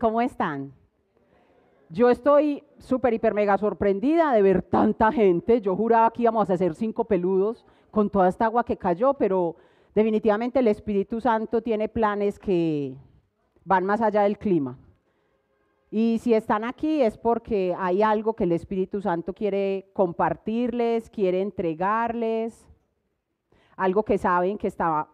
¿Cómo están? Yo estoy súper, hiper, mega sorprendida de ver tanta gente. Yo juraba que íbamos a hacer cinco peludos con toda esta agua que cayó, pero definitivamente el Espíritu Santo tiene planes que van más allá del clima. Y si están aquí es porque hay algo que el Espíritu Santo quiere compartirles, quiere entregarles, algo que saben que estaba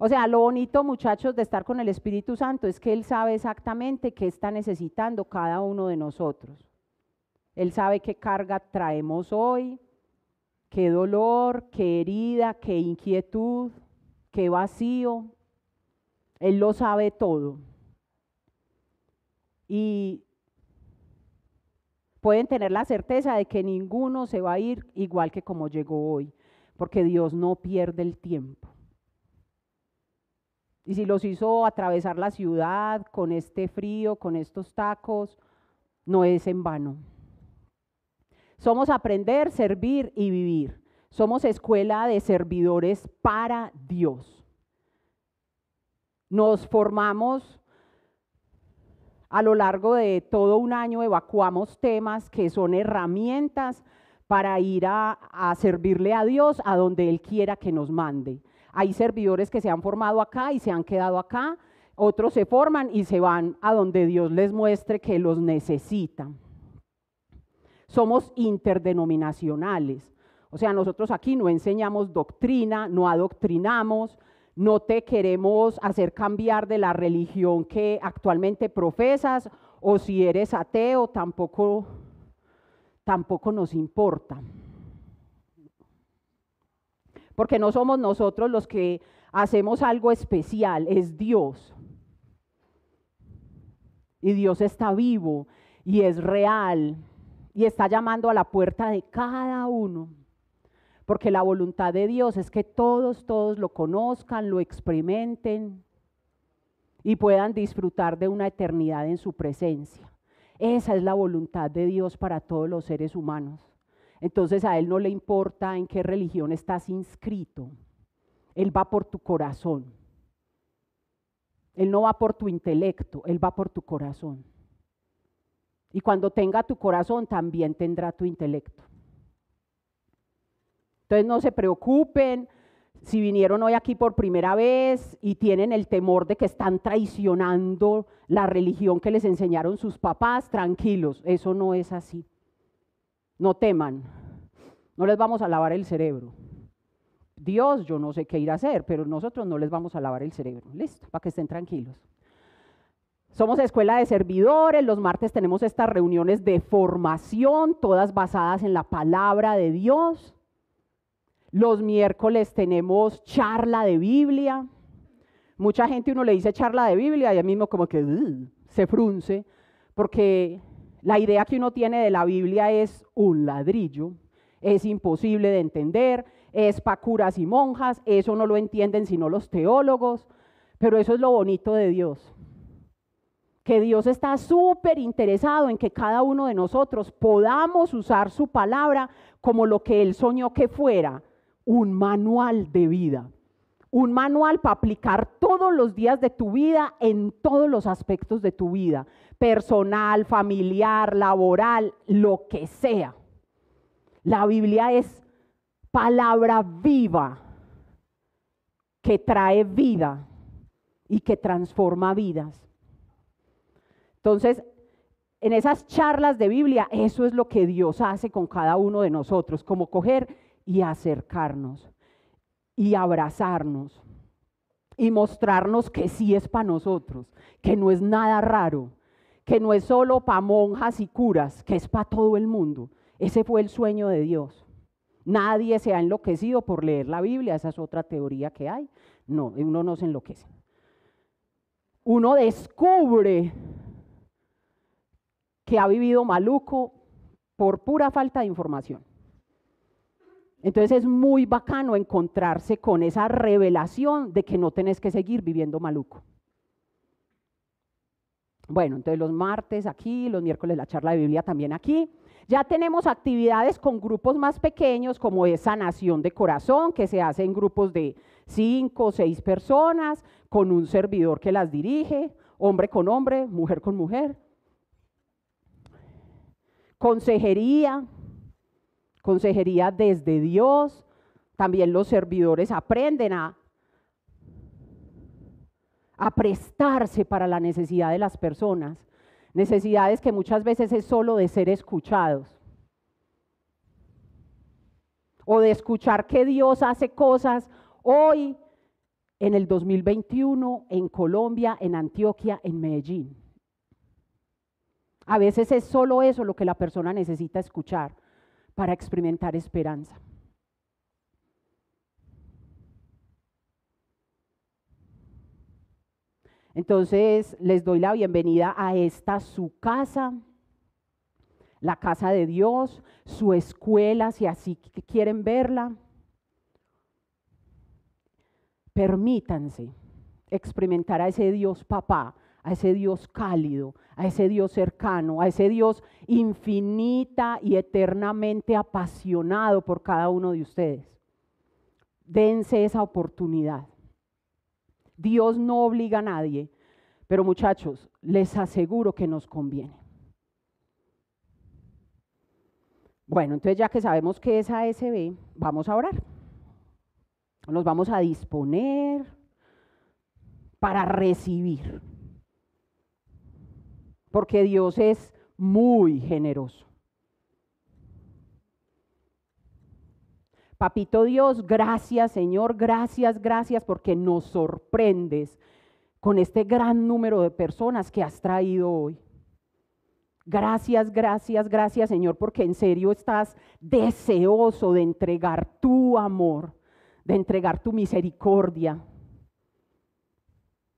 o sea, lo bonito, muchachos, de estar con el Espíritu Santo es que Él sabe exactamente qué está necesitando cada uno de nosotros. Él sabe qué carga traemos hoy, qué dolor, qué herida, qué inquietud, qué vacío. Él lo sabe todo. Y pueden tener la certeza de que ninguno se va a ir igual que como llegó hoy, porque Dios no pierde el tiempo. Y si los hizo atravesar la ciudad con este frío, con estos tacos, no es en vano. Somos aprender, servir y vivir. Somos escuela de servidores para Dios. Nos formamos a lo largo de todo un año, evacuamos temas que son herramientas para ir a, servirle a Dios a donde Él quiera que nos mande. Hay servidores que se han formado acá y se han quedado acá, otros se forman y se van a donde Dios les muestre que los necesita. Somos interdenominacionales. O sea, nosotros aquí no enseñamos doctrina, no adoctrinamos, no te queremos hacer cambiar de la religión que actualmente profesas o si eres ateo, tampoco, tampoco nos importa porque no somos nosotros los que hacemos algo especial, es Dios. Y Dios está vivo y es real y está llamando a la puerta de cada uno. Porque la voluntad de Dios es que todos, todos lo conozcan, lo experimenten y puedan disfrutar de una eternidad en su presencia. Esa es la voluntad de Dios para todos los seres humanos. Entonces a Él no le importa en qué religión estás inscrito. Él va por tu corazón. Él no va por tu intelecto, Él va por tu corazón. Y cuando tenga tu corazón, también tendrá tu intelecto. Entonces no se preocupen si vinieron hoy aquí por primera vez y tienen el temor de que están traicionando la religión que les enseñaron sus papás, tranquilos, eso no es así. No teman, no les vamos a lavar el cerebro. Dios, yo no sé qué ir a hacer, pero nosotros no les vamos a lavar el cerebro. Listo, para que estén tranquilos. Somos escuela de servidores, los martes tenemos estas reuniones de formación, todas basadas en la palabra de Dios. Los miércoles tenemos charla de Biblia. Mucha gente uno le dice charla de Biblia y a mismo como que se frunce, porque la idea que uno tiene de la Biblia es un ladrillo, es imposible de entender, es para curas y monjas, eso no lo entienden sino los teólogos, pero eso es lo bonito de Dios. Que Dios está súper interesado en que cada uno de nosotros podamos usar su palabra como lo que Él soñó que fuera, un manual de vida. Un manual para aplicar todos los días de tu vida en todos los aspectos de tu vida personal, familiar, laboral, lo que sea. La Biblia es palabra viva que trae vida y que transforma vidas. Entonces, en esas charlas de Biblia, eso es lo que Dios hace con cada uno de nosotros, como coger y acercarnos y abrazarnos y mostrarnos que sí es para nosotros, que no es nada raro, que no es solo para monjas y curas, que es para todo el mundo. Ese fue el sueño de Dios. Nadie se ha enloquecido por leer la Biblia, esa es otra teoría que hay. No, uno no se enloquece. Uno descubre que ha vivido maluco por pura falta de información. Entonces es muy bacano encontrarse con esa revelación de que no tenés que seguir viviendo maluco. Bueno, entonces los martes aquí, los miércoles la charla de Biblia también aquí. Ya tenemos actividades con grupos más pequeños, como es sanación de corazón, que se hace en grupos de cinco o seis personas, con un servidor que las dirige, hombre con hombre, mujer con mujer. Consejería, consejería desde Dios. También los servidores aprenden a, a prestarse para la necesidad de las personas. Necesidades que muchas veces es solo de ser escuchados. O de escuchar que Dios hace cosas hoy en el 2021 en Colombia, en Antioquia, en Medellín. A veces es solo eso lo que la persona necesita escuchar para experimentar esperanza. Entonces les doy la bienvenida a esta su casa, la casa de Dios, su escuela, si así quieren verla. Permítanse experimentar a ese Dios papá, a ese Dios cálido, a ese Dios cercano, a ese Dios infinita y eternamente apasionado por cada uno de ustedes. Dense esa oportunidad. Dios no obliga a nadie, pero muchachos, les aseguro que nos conviene. Bueno, entonces ya que sabemos que es ASB, vamos a orar. Nos vamos a disponer para recibir. Porque Dios es muy generoso. Papito Dios, gracias Señor, gracias, gracias porque nos sorprendes con este gran número de personas que has traído hoy. Gracias, gracias, gracias Señor, porque en serio estás deseoso de entregar tu amor de entregar tu misericordia,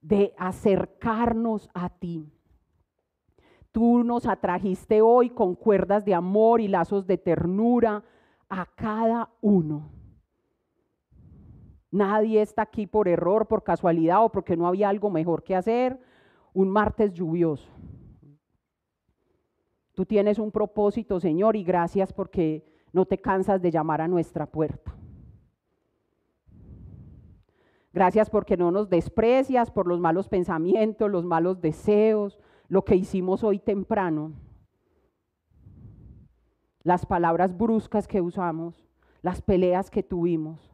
de acercarnos a ti. Tú nos atrajiste hoy con cuerdas de amor y lazos de ternura a cada uno. Nadie está aquí por error, por casualidad o porque no había algo mejor que hacer. Un martes lluvioso. Tú tienes un propósito, Señor, y gracias porque no te cansas de llamar a nuestra puerta. Gracias porque no nos desprecias por los malos pensamientos, los malos deseos, lo que hicimos hoy temprano, las palabras bruscas que usamos, las peleas que tuvimos.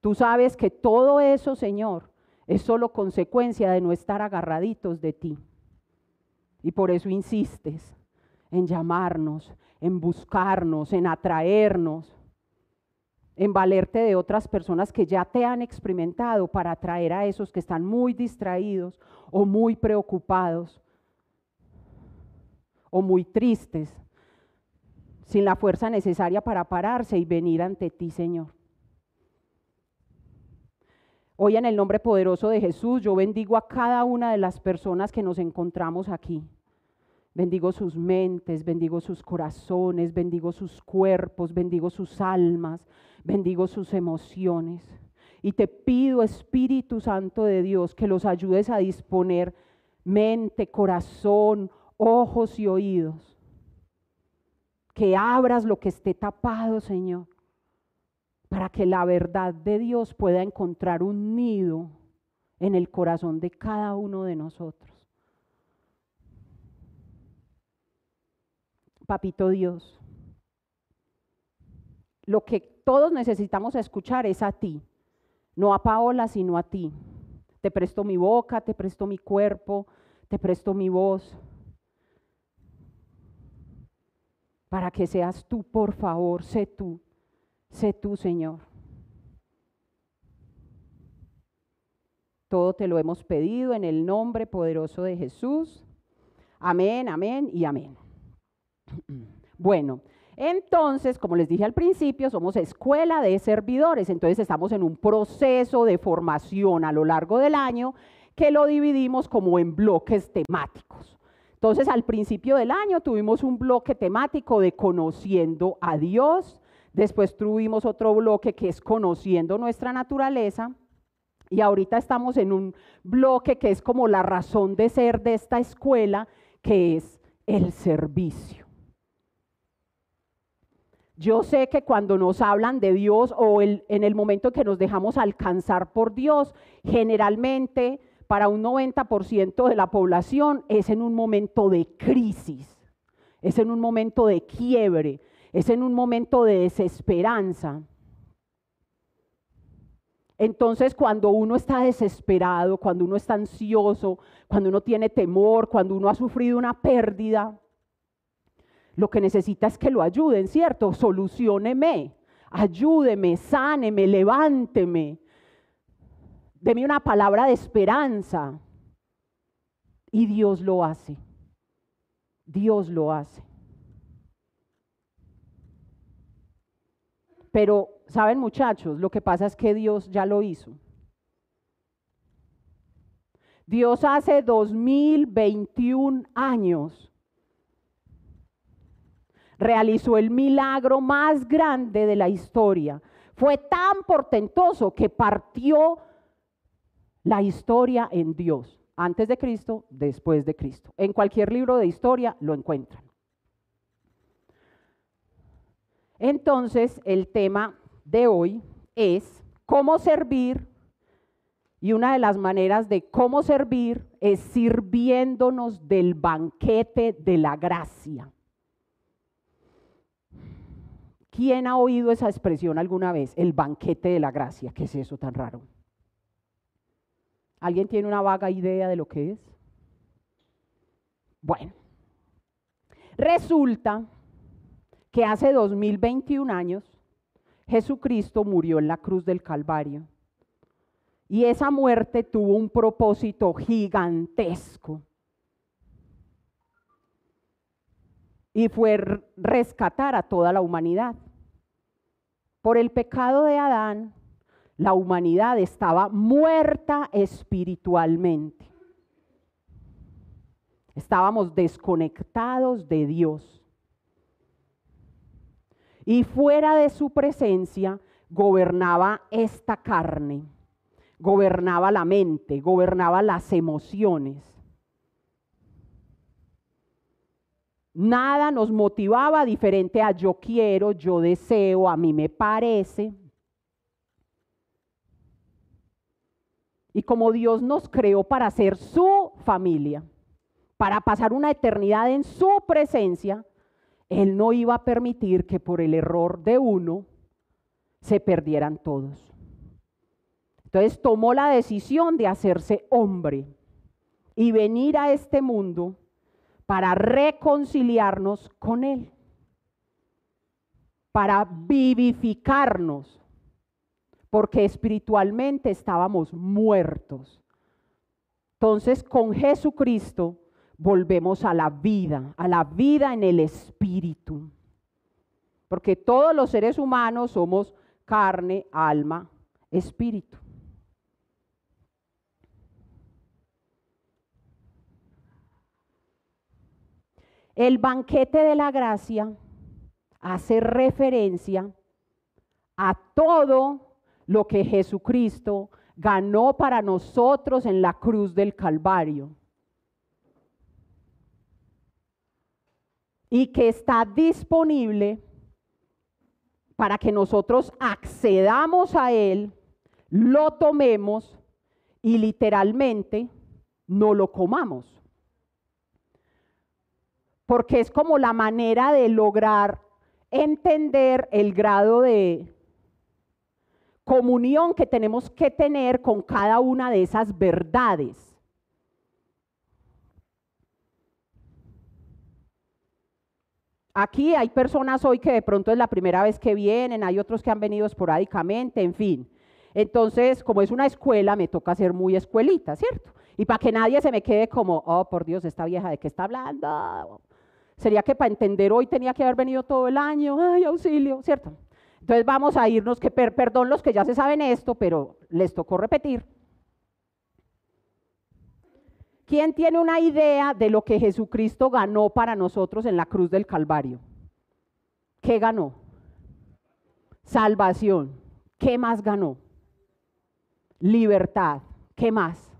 Tú sabes que todo eso, Señor, es solo consecuencia de no estar agarraditos de ti. Y por eso insistes en llamarnos, en buscarnos, en atraernos en valerte de otras personas que ya te han experimentado para atraer a esos que están muy distraídos o muy preocupados o muy tristes, sin la fuerza necesaria para pararse y venir ante ti, Señor. Hoy en el nombre poderoso de Jesús yo bendigo a cada una de las personas que nos encontramos aquí. Bendigo sus mentes, bendigo sus corazones, bendigo sus cuerpos, bendigo sus almas, bendigo sus emociones. Y te pido, Espíritu Santo de Dios, que los ayudes a disponer mente, corazón, ojos y oídos. Que abras lo que esté tapado, Señor, para que la verdad de Dios pueda encontrar un nido en el corazón de cada uno de nosotros. Papito Dios. Lo que todos necesitamos escuchar es a ti, no a Paola, sino a ti. Te presto mi boca, te presto mi cuerpo, te presto mi voz. Para que seas tú, por favor, sé tú, sé tú, Señor. Todo te lo hemos pedido en el nombre poderoso de Jesús. Amén, amén y amén. Bueno, entonces, como les dije al principio, somos escuela de servidores, entonces estamos en un proceso de formación a lo largo del año que lo dividimos como en bloques temáticos. Entonces, al principio del año tuvimos un bloque temático de conociendo a Dios, después tuvimos otro bloque que es conociendo nuestra naturaleza, y ahorita estamos en un bloque que es como la razón de ser de esta escuela, que es el servicio. Yo sé que cuando nos hablan de Dios o en el momento en que nos dejamos alcanzar por Dios, generalmente para un 90% de la población es en un momento de crisis, es en un momento de quiebre, es en un momento de desesperanza. Entonces, cuando uno está desesperado, cuando uno está ansioso, cuando uno tiene temor, cuando uno ha sufrido una pérdida, lo que necesita es que lo ayuden, ¿cierto? Solucioneme, ayúdeme, sáneme, levánteme. Deme una palabra de esperanza. Y Dios lo hace. Dios lo hace. Pero, ¿saben muchachos? Lo que pasa es que Dios ya lo hizo. Dios hace 2021 años realizó el milagro más grande de la historia. Fue tan portentoso que partió la historia en Dios, antes de Cristo, después de Cristo. En cualquier libro de historia lo encuentran. Entonces, el tema de hoy es cómo servir y una de las maneras de cómo servir es sirviéndonos del banquete de la gracia. ¿Quién ha oído esa expresión alguna vez? El banquete de la gracia. ¿Qué es eso tan raro? ¿Alguien tiene una vaga idea de lo que es? Bueno, resulta que hace 2021 años Jesucristo murió en la cruz del Calvario. Y esa muerte tuvo un propósito gigantesco. Y fue rescatar a toda la humanidad. Por el pecado de Adán, la humanidad estaba muerta espiritualmente. Estábamos desconectados de Dios. Y fuera de su presencia gobernaba esta carne, gobernaba la mente, gobernaba las emociones. Nada nos motivaba diferente a yo quiero, yo deseo, a mí me parece. Y como Dios nos creó para ser su familia, para pasar una eternidad en su presencia, Él no iba a permitir que por el error de uno se perdieran todos. Entonces tomó la decisión de hacerse hombre y venir a este mundo para reconciliarnos con Él, para vivificarnos, porque espiritualmente estábamos muertos. Entonces con Jesucristo volvemos a la vida, a la vida en el espíritu. Porque todos los seres humanos somos carne, alma, espíritu. El banquete de la gracia hace referencia a todo lo que Jesucristo ganó para nosotros en la cruz del Calvario. Y que está disponible para que nosotros accedamos a Él, lo tomemos y literalmente no lo comamos porque es como la manera de lograr entender el grado de comunión que tenemos que tener con cada una de esas verdades. Aquí hay personas hoy que de pronto es la primera vez que vienen, hay otros que han venido esporádicamente, en fin. Entonces, como es una escuela, me toca ser muy escuelita, ¿cierto? Y para que nadie se me quede como, oh, por Dios, esta vieja de qué está hablando. Sería que para entender hoy tenía que haber venido todo el año, ay, auxilio, ¿cierto? Entonces vamos a irnos, que perdón los que ya se saben esto, pero les tocó repetir. ¿Quién tiene una idea de lo que Jesucristo ganó para nosotros en la cruz del Calvario? ¿Qué ganó? Salvación. ¿Qué más ganó? Libertad. ¿Qué más?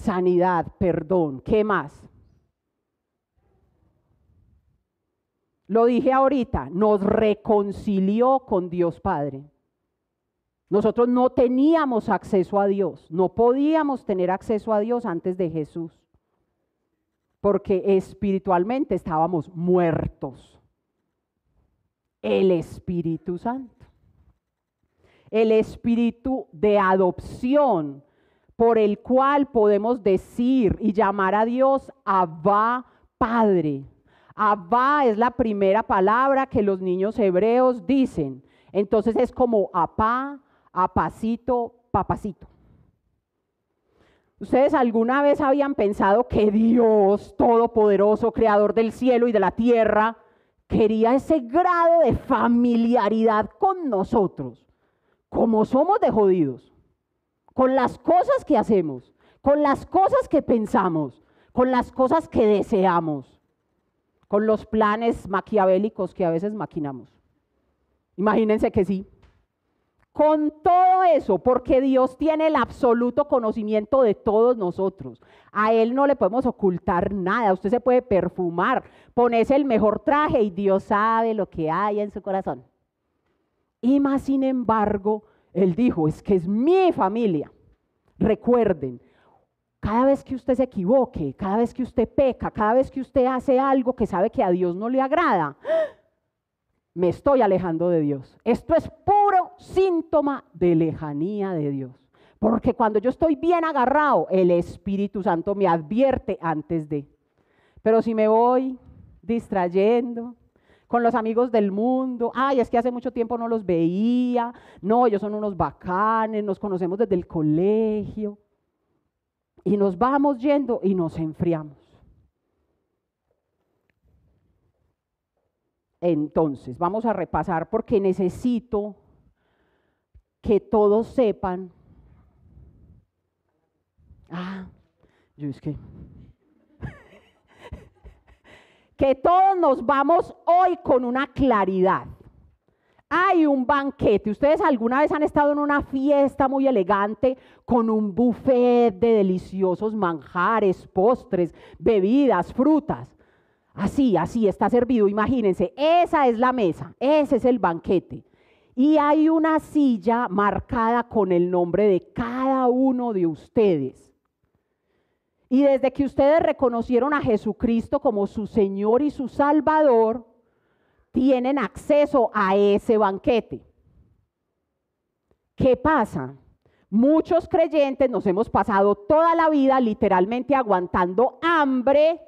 Sanidad, perdón. ¿Qué más? Lo dije ahorita, nos reconcilió con Dios Padre. Nosotros no teníamos acceso a Dios, no podíamos tener acceso a Dios antes de Jesús, porque espiritualmente estábamos muertos. El Espíritu Santo, el Espíritu de adopción por el cual podemos decir y llamar a Dios Abba Padre. Abba es la primera palabra que los niños hebreos dicen. Entonces es como apá, apacito, papacito. ¿Ustedes alguna vez habían pensado que Dios Todopoderoso, Creador del cielo y de la tierra, quería ese grado de familiaridad con nosotros? Como somos de jodidos, con las cosas que hacemos, con las cosas que pensamos, con las cosas que deseamos, con los planes maquiavélicos que a veces maquinamos. Imagínense que sí. Con todo eso, porque Dios tiene el absoluto conocimiento de todos nosotros. A Él no le podemos ocultar nada. Usted se puede perfumar, ponerse el mejor traje y Dios sabe lo que hay en su corazón. Y más sin embargo, Él dijo, es que es mi familia. Recuerden, cada vez que usted se equivoque, cada vez que usted peca, cada vez que usted hace algo que sabe que a Dios no le agrada, me estoy alejando de Dios. Esto es puro síntoma de lejanía de Dios. Porque cuando yo estoy bien agarrado, el Espíritu Santo me advierte antes de. Pero si me voy distrayendo con los amigos del mundo, ay, es que hace mucho tiempo no los veía, no, ellos son unos bacanes, nos conocemos desde el colegio, y nos vamos yendo y nos enfriamos. Entonces, vamos a repasar porque necesito que todos sepan. Ah, yo es que. Que todos nos vamos hoy con una claridad. Hay un banquete. ¿Ustedes alguna vez han estado en una fiesta muy elegante con un buffet de deliciosos manjares, postres, bebidas, frutas? Así, así está servido. Imagínense, esa es la mesa, ese es el banquete. Y hay una silla marcada con el nombre de cada uno de ustedes. Y desde que ustedes reconocieron a Jesucristo como su Señor y su Salvador, tienen acceso a ese banquete. ¿Qué pasa? Muchos creyentes nos hemos pasado toda la vida literalmente aguantando hambre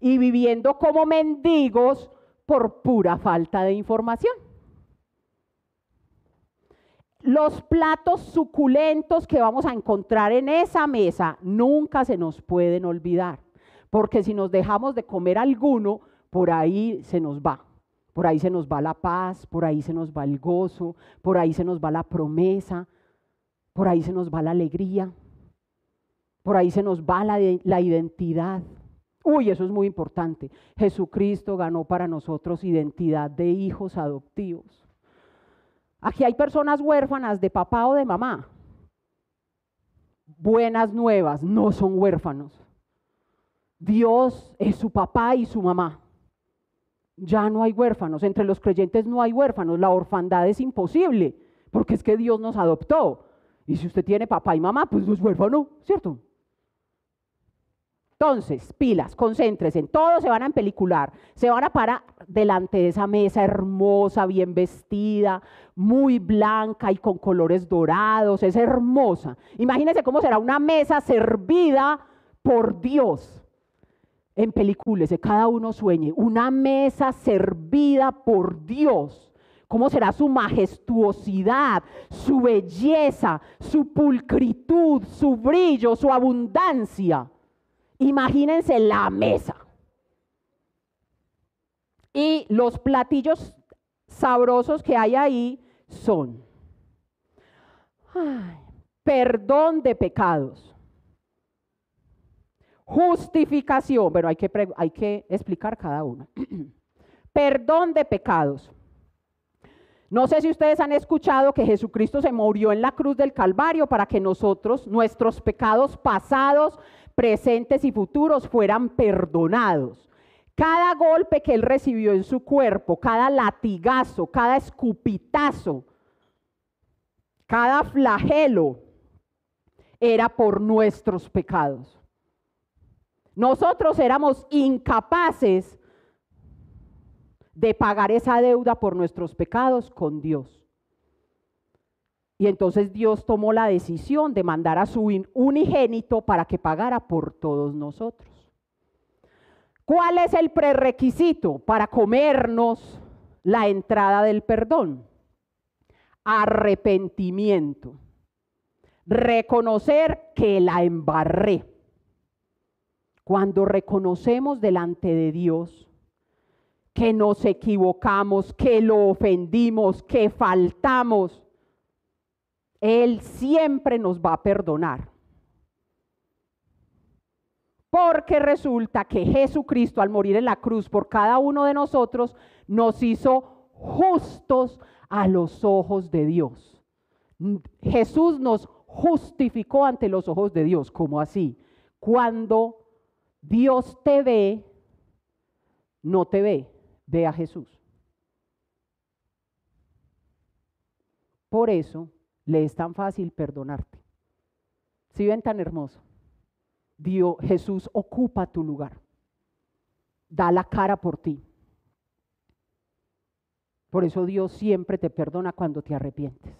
y viviendo como mendigos por pura falta de información. Los platos suculentos que vamos a encontrar en esa mesa nunca se nos pueden olvidar, porque si nos dejamos de comer alguno, por ahí se nos va. Por ahí se nos va la paz, por ahí se nos va el gozo, por ahí se nos va la promesa, por ahí se nos va la alegría, por ahí se nos va la, identidad. Uy, eso es muy importante. Jesucristo ganó para nosotros identidad de hijos adoptivos. Aquí hay personas huérfanas de papá o de mamá. Buenas nuevas, no son huérfanos. Dios es su papá y su mamá. Ya no hay huérfanos. Entre los creyentes no hay huérfanos. La orfandad es imposible, porque es que Dios nos adoptó. Y si usted tiene papá y mamá, pues no es huérfano, ¿cierto? Entonces, pilas, concéntrese, todos se van a empelicular, se van a parar delante de esa mesa hermosa, bien vestida, muy blanca y con colores dorados, es hermosa. Imagínense cómo será una mesa servida por Dios. Empelículese, cada uno sueñe, una mesa servida por Dios. ¿Cómo será su majestuosidad, su belleza, su pulcritud, su brillo, su abundancia? Imagínense la mesa. Y los platillos sabrosos que hay ahí son perdón de pecados, justificación, pero hay que, hay que explicar cada uno. perdón de pecados. No sé si ustedes han escuchado que Jesucristo se murió en la cruz del Calvario para que nosotros, nuestros pecados pasados, presentes y futuros fueran perdonados. Cada golpe que él recibió en su cuerpo, cada latigazo, cada escupitazo, cada flagelo, era por nuestros pecados. Nosotros éramos incapaces de pagar esa deuda por nuestros pecados con Dios. Y entonces Dios tomó la decisión de mandar a su unigénito para que pagara por todos nosotros. ¿Cuál es el prerequisito para comernos la entrada del perdón? Arrepentimiento. Reconocer que la embarré. Cuando reconocemos delante de Dios que nos equivocamos, que lo ofendimos, que faltamos, Él siempre nos va a perdonar. Porque resulta que Jesucristo al morir en la cruz por cada uno de nosotros nos hizo justos a los ojos de Dios. Jesús nos justificó ante los ojos de Dios. como así? Cuando Dios te ve, no te ve, ve a Jesús. Por eso le es tan fácil perdonarte. Si ven tan hermoso, Dios, Jesús ocupa tu lugar, da la cara por ti. Por eso Dios siempre te perdona cuando te arrepientes.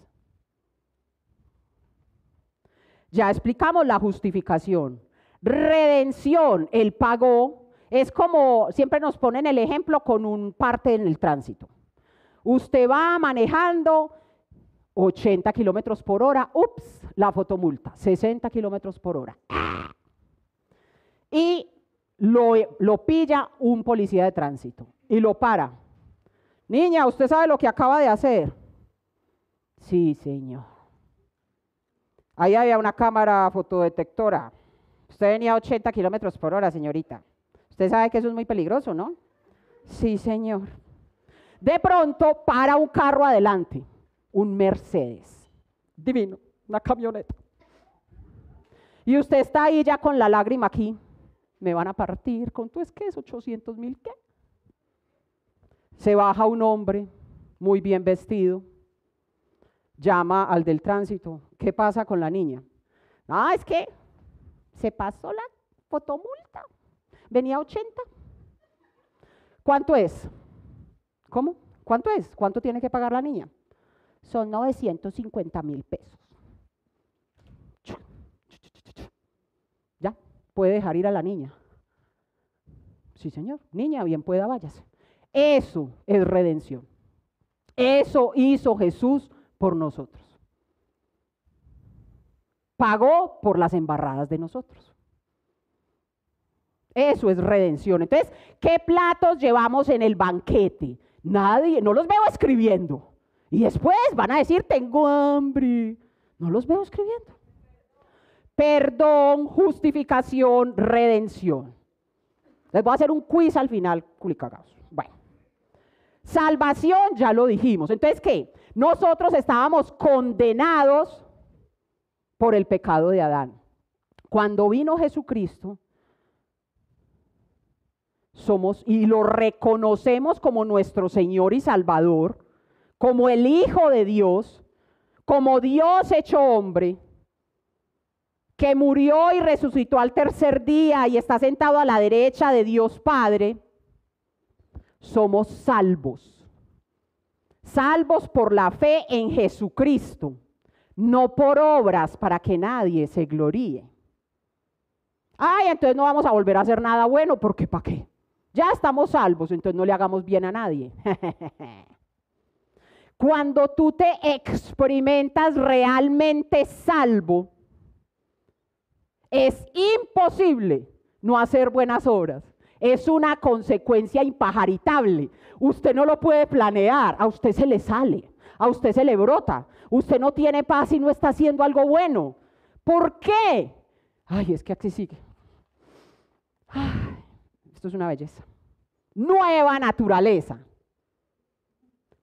Ya explicamos la justificación. Redención, el pago, es como siempre nos ponen el ejemplo con un parte en el tránsito. Usted va manejando 80 kilómetros por hora, ups, la fotomulta, 60 kilómetros por hora. Y lo, pilla un policía de tránsito y lo para. Niña, ¿usted sabe lo que acaba de hacer? Sí, señor. Ahí había una cámara fotodetectora. Usted venía a 80 kilómetros por hora, señorita. Usted sabe que eso es muy peligroso, ¿no? Sí, señor. De pronto para un carro adelante, un Mercedes. Divino, una camioneta. Y usted está ahí ya con la lágrima aquí. Me van a partir. ¿Con tu es que es 800 mil qué? Se baja un hombre muy bien vestido, llama al del tránsito, ¿qué pasa con la niña? Ah, es que se pasó la fotomulta, venía 80. ¿Cuánto es? ¿Cómo? ¿Cuánto es? ¿Cuánto tiene que pagar la niña? Son 950 mil pesos. Ya, puede dejar ir a la niña. Sí, señor. Niña, bien pueda, váyase. Eso es redención. Eso hizo Jesús por nosotros. Pagó por las embarradas de nosotros. Eso es redención. Entonces, ¿qué platos llevamos en el banquete? Nadie, no los veo escribiendo. Y después van a decir, tengo hambre. No los veo escribiendo. Perdón, justificación, redención. Les voy a hacer un quiz al final, culicagados. Bueno, salvación ya lo dijimos. Entonces, ¿qué? Nosotros estábamos condenados por el pecado de Adán. Cuando vino Jesucristo, somos y lo reconocemos como nuestro Señor y Salvador, como el Hijo de Dios, como Dios hecho hombre, que murió y resucitó al tercer día y está sentado a la derecha de Dios Padre, somos salvos salvos por la fe en Jesucristo, no por obras para que nadie se gloríe. Ay, entonces no vamos a volver a hacer nada bueno, porque ¿para qué? Ya estamos salvos, entonces no le hagamos bien a nadie. Cuando tú te experimentas realmente salvo, es imposible no hacer buenas obras. Es una consecuencia impajaritable. Usted no lo puede planear, a usted se le sale, a usted se le brota. Usted no tiene paz y no está haciendo algo bueno. ¿Por qué? Ay, es que aquí sigue. Esto es una belleza. Nueva naturaleza.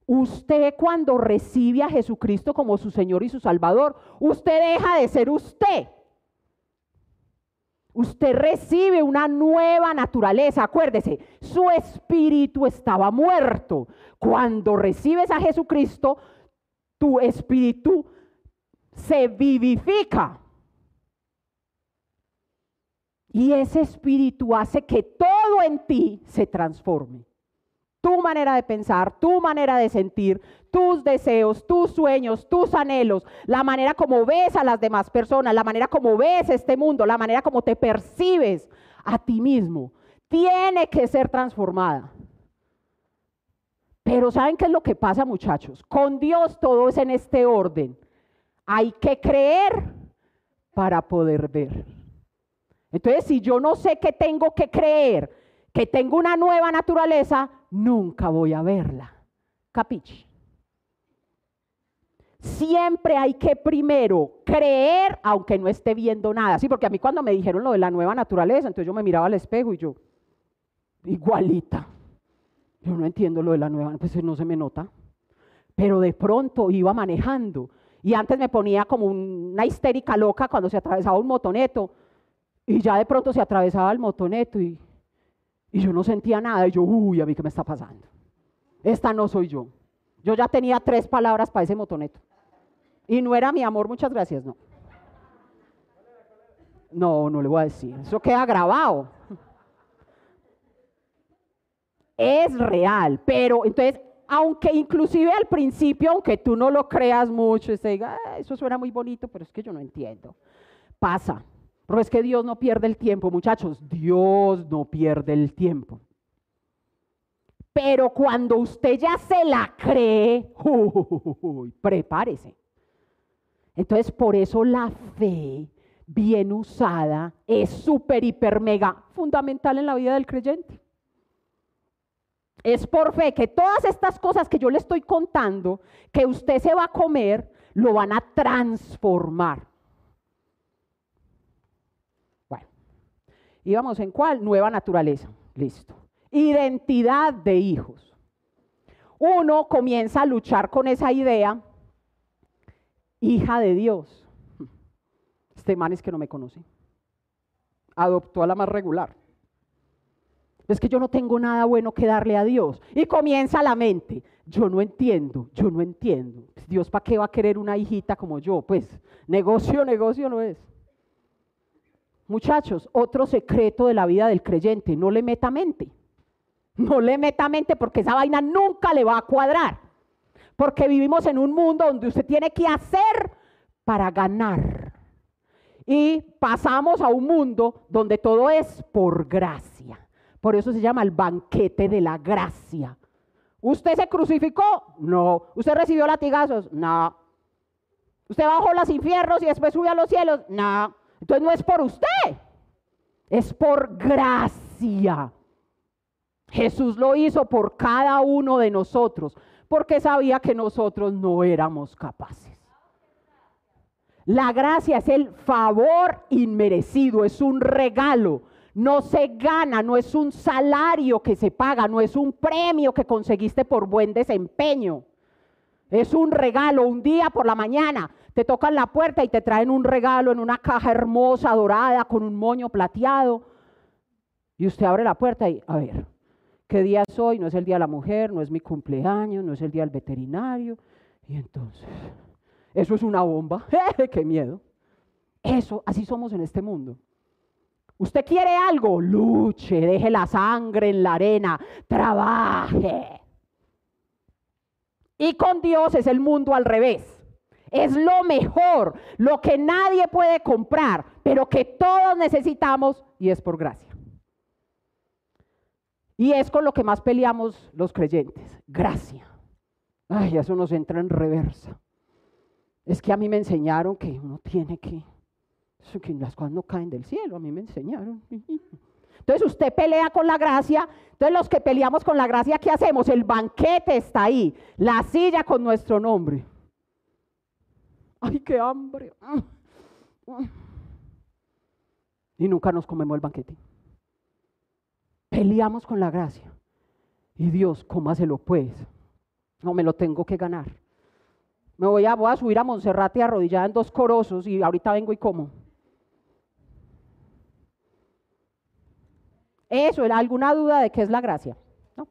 Usted cuando recibe a Jesucristo como su Señor y su Salvador, usted deja de ser usted usted recibe una nueva naturaleza. Acuérdese, su espíritu estaba muerto. Cuando recibes a Jesucristo, tu espíritu se vivifica. Y ese espíritu hace que todo en ti se transforme. Tu manera de pensar, tu manera de sentir, tus deseos, tus sueños, tus anhelos, la manera como ves a las demás personas, la manera como ves este mundo, la manera como te percibes a ti mismo, tiene que ser transformada. Pero ¿saben qué es lo que pasa muchachos? Con Dios todo es en este orden. Hay que creer para poder ver. Entonces, si yo no sé que tengo que creer, que tengo una nueva naturaleza, nunca voy a verla. Capiche. Siempre hay que primero creer aunque no esté viendo nada. Sí, porque a mí cuando me dijeron lo de la nueva naturaleza, entonces yo me miraba al espejo y yo, igualita. Yo no entiendo lo de la nueva, pues no se me nota. Pero de pronto iba manejando y antes me ponía como una histérica loca cuando se atravesaba un motoneto y ya de pronto se atravesaba el motoneto y, y yo no sentía nada y yo, uy, a mí qué me está pasando. Esta no soy yo. Yo ya tenía tres palabras para ese motoneto. Y no era mi amor, muchas gracias, no. No, no le voy a decir. Eso queda grabado. Es real, pero entonces, aunque inclusive al principio, aunque tú no lo creas mucho, y diga, eso suena muy bonito, pero es que yo no entiendo. Pasa. Pero es que Dios no pierde el tiempo, muchachos. Dios no pierde el tiempo. Pero cuando usted ya se la cree, prepárese. Entonces, por eso la fe bien usada es súper, hiper, mega fundamental en la vida del creyente. Es por fe que todas estas cosas que yo le estoy contando, que usted se va a comer, lo van a transformar. Bueno, íbamos en cuál? Nueva naturaleza. Listo. Identidad de hijos. Uno comienza a luchar con esa idea hija de Dios. Este man es que no me conoce. Adoptó a la más regular. Es que yo no tengo nada bueno que darle a Dios. Y comienza la mente. Yo no entiendo, yo no entiendo. Dios, ¿para qué va a querer una hijita como yo? Pues negocio, negocio no es. Muchachos, otro secreto de la vida del creyente, no le meta mente. No le meta mente porque esa vaina nunca le va a cuadrar. Porque vivimos en un mundo donde usted tiene que hacer para ganar. Y pasamos a un mundo donde todo es por gracia. Por eso se llama el banquete de la gracia. ¿Usted se crucificó? No. ¿Usted recibió latigazos? No. ¿Usted bajó los infiernos y después subió a los cielos? No. Entonces no es por usted, es por gracia. Jesús lo hizo por cada uno de nosotros porque sabía que nosotros no éramos capaces. La gracia es el favor inmerecido, es un regalo. No se gana, no es un salario que se paga, no es un premio que conseguiste por buen desempeño. Es un regalo, un día por la mañana te tocan la puerta y te traen un regalo en una caja hermosa, dorada, con un moño plateado. Y usted abre la puerta y, a ver, ¿Qué día es hoy? No es el día de la mujer, no es mi cumpleaños, no es el día del veterinario. Y entonces, eso es una bomba. ¡Qué miedo! Eso, así somos en este mundo. Usted quiere algo, luche, deje la sangre en la arena, trabaje. Y con Dios es el mundo al revés. Es lo mejor, lo que nadie puede comprar, pero que todos necesitamos y es por gracia. Y es con lo que más peleamos los creyentes, gracia. Ay, eso nos entra en reversa. Es que a mí me enseñaron que uno tiene que, que las cosas no caen del cielo, a mí me enseñaron. Entonces usted pelea con la gracia, entonces los que peleamos con la gracia, ¿qué hacemos? El banquete está ahí, la silla con nuestro nombre. Ay, qué hambre. Y nunca nos comemos el banquete. Peleamos con la gracia. Y Dios, ¿cómo lo pues? No me lo tengo que ganar. Me voy a, voy a subir a Monserrate arrodillada en dos corosos y ahorita vengo y como. Eso, ¿alguna duda de qué es la gracia? ¿No?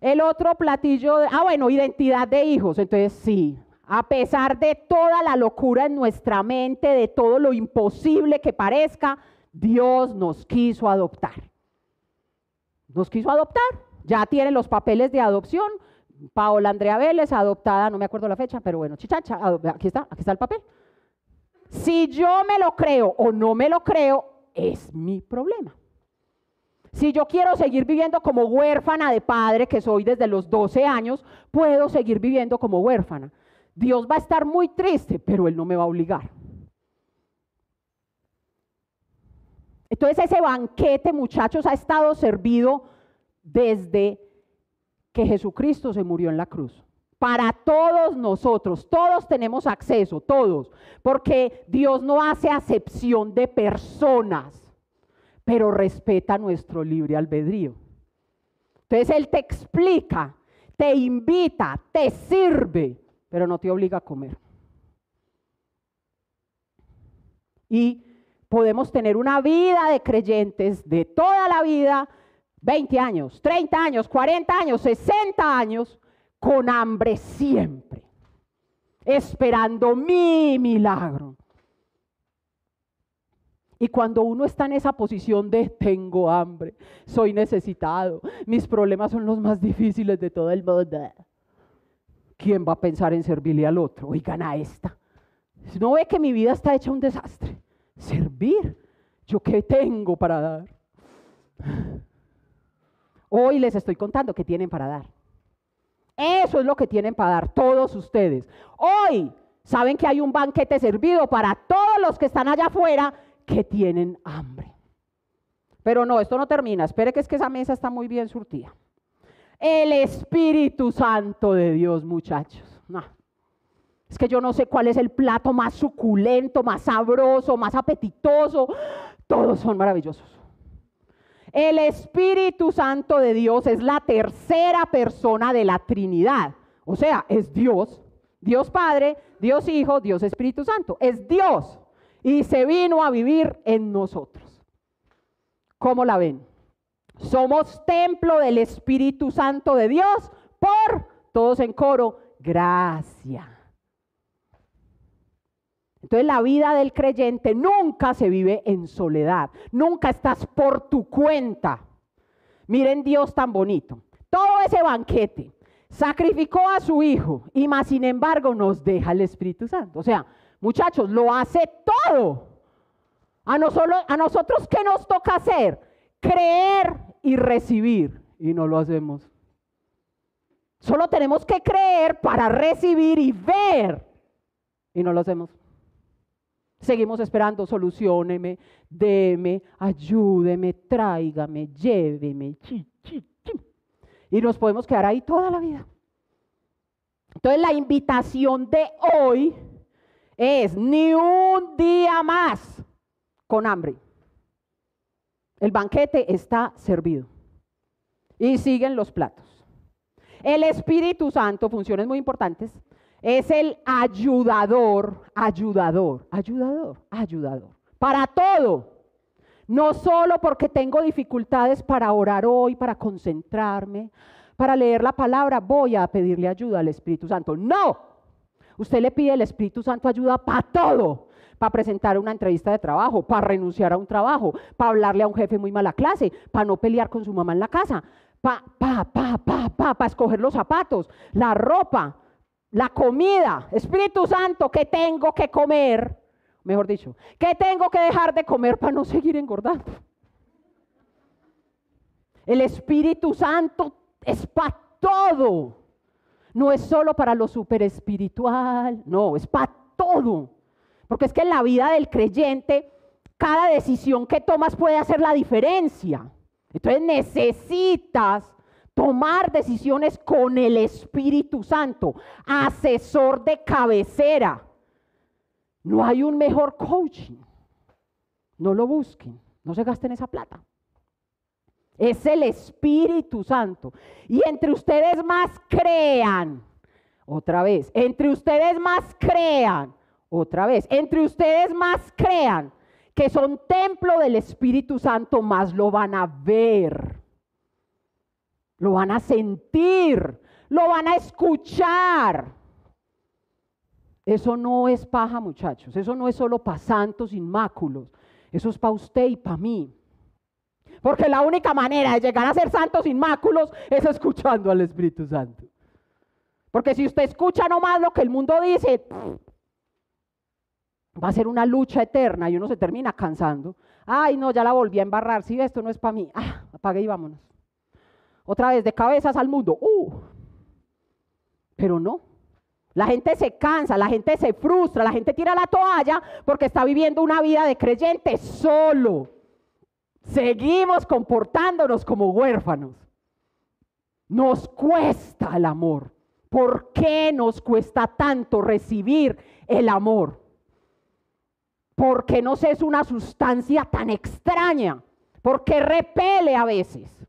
El otro platillo, ah, bueno, identidad de hijos. Entonces, sí, a pesar de toda la locura en nuestra mente, de todo lo imposible que parezca, Dios nos quiso adoptar. Nos quiso adoptar. Ya tienen los papeles de adopción. Paola Andrea Vélez, adoptada, no me acuerdo la fecha, pero bueno, chichacha, aquí está, aquí está el papel. Si yo me lo creo o no me lo creo, es mi problema. Si yo quiero seguir viviendo como huérfana de padre, que soy desde los 12 años, puedo seguir viviendo como huérfana. Dios va a estar muy triste, pero Él no me va a obligar. Entonces ese banquete, muchachos, ha estado servido desde que Jesucristo se murió en la cruz. Para todos nosotros, todos tenemos acceso, todos, porque Dios no hace acepción de personas, pero respeta nuestro libre albedrío. Entonces Él te explica, te invita, te sirve, pero no te obliga a comer. Y podemos tener una vida de creyentes de toda la vida, 20 años, 30 años, 40 años, 60 años, con hambre siempre, esperando mi milagro. Y cuando uno está en esa posición de tengo hambre, soy necesitado, mis problemas son los más difíciles de todo el mundo, ¿quién va a pensar en servirle al otro? Oigan a esta. No ve que mi vida está hecha un desastre. Servir. ¿Yo qué tengo para dar? Hoy les estoy contando qué tienen para dar. Eso es lo que tienen para dar todos ustedes. Hoy saben que hay un banquete servido para todos los que están allá afuera que tienen hambre. Pero no, esto no termina. Espere que es que esa mesa está muy bien surtida. El Espíritu Santo de Dios, muchachos. Es que yo no sé cuál es el plato más suculento, más sabroso, más apetitoso. Todos son maravillosos. El Espíritu Santo de Dios es la tercera persona de la Trinidad. O sea, es Dios, Dios Padre, Dios Hijo, Dios Espíritu Santo. Es Dios. Y se vino a vivir en nosotros. ¿Cómo la ven? Somos templo del Espíritu Santo de Dios por, todos en coro, gracia. Entonces la vida del creyente nunca se vive en soledad, nunca estás por tu cuenta. Miren Dios tan bonito. Todo ese banquete sacrificó a su hijo y más sin embargo nos deja el Espíritu Santo. O sea, muchachos, lo hace todo. A nosotros, a nosotros ¿qué nos toca hacer? Creer y recibir. Y no lo hacemos. Solo tenemos que creer para recibir y ver. Y no lo hacemos. Seguimos esperando, solucioneme, deme, ayúdeme, tráigame, lléveme, Y nos podemos quedar ahí toda la vida. Entonces la invitación de hoy es ni un día más con hambre. El banquete está servido. Y siguen los platos. El Espíritu Santo, funciones muy importantes, es el ayudador, ayudador, ayudador, ayudador. Para todo. No solo porque tengo dificultades para orar hoy, para concentrarme, para leer la palabra, voy a pedirle ayuda al Espíritu Santo. No. Usted le pide al Espíritu Santo ayuda para todo. Para presentar una entrevista de trabajo, para renunciar a un trabajo, para hablarle a un jefe muy mala clase, para no pelear con su mamá en la casa, para pa, pa, escoger los zapatos, la ropa, la comida, Espíritu Santo, que tengo que comer, mejor dicho, que tengo que dejar de comer para no seguir engordando. El Espíritu Santo es para todo. No es solo para lo super espiritual, no, es para todo. Porque es que en la vida del creyente, cada decisión que tomas puede hacer la diferencia. Entonces necesitas tomar decisiones con el Espíritu Santo, asesor de cabecera. No hay un mejor coaching. No lo busquen, no se gasten esa plata. Es el Espíritu Santo. Y entre ustedes más crean, otra vez, entre ustedes más crean, otra vez, entre ustedes más crean que son templo del Espíritu Santo, más lo van a ver, lo van a sentir, lo van a escuchar. Eso no es paja, muchachos, eso no es solo para santos inmáculos, eso es para usted y para mí. Porque la única manera de llegar a ser santos inmáculos es escuchando al Espíritu Santo. Porque si usted escucha nomás lo que el mundo dice, va a ser una lucha eterna y uno se termina cansando. Ay, no, ya la volví a embarrar. Si esto no es para mí, ah, apague y vámonos. Otra vez, de cabezas al mundo. Uh. Pero no. La gente se cansa, la gente se frustra, la gente tira la toalla porque está viviendo una vida de creyente solo. Seguimos comportándonos como huérfanos. Nos cuesta el amor. ¿Por qué nos cuesta tanto recibir el amor? Porque nos es una sustancia tan extraña, porque repele a veces,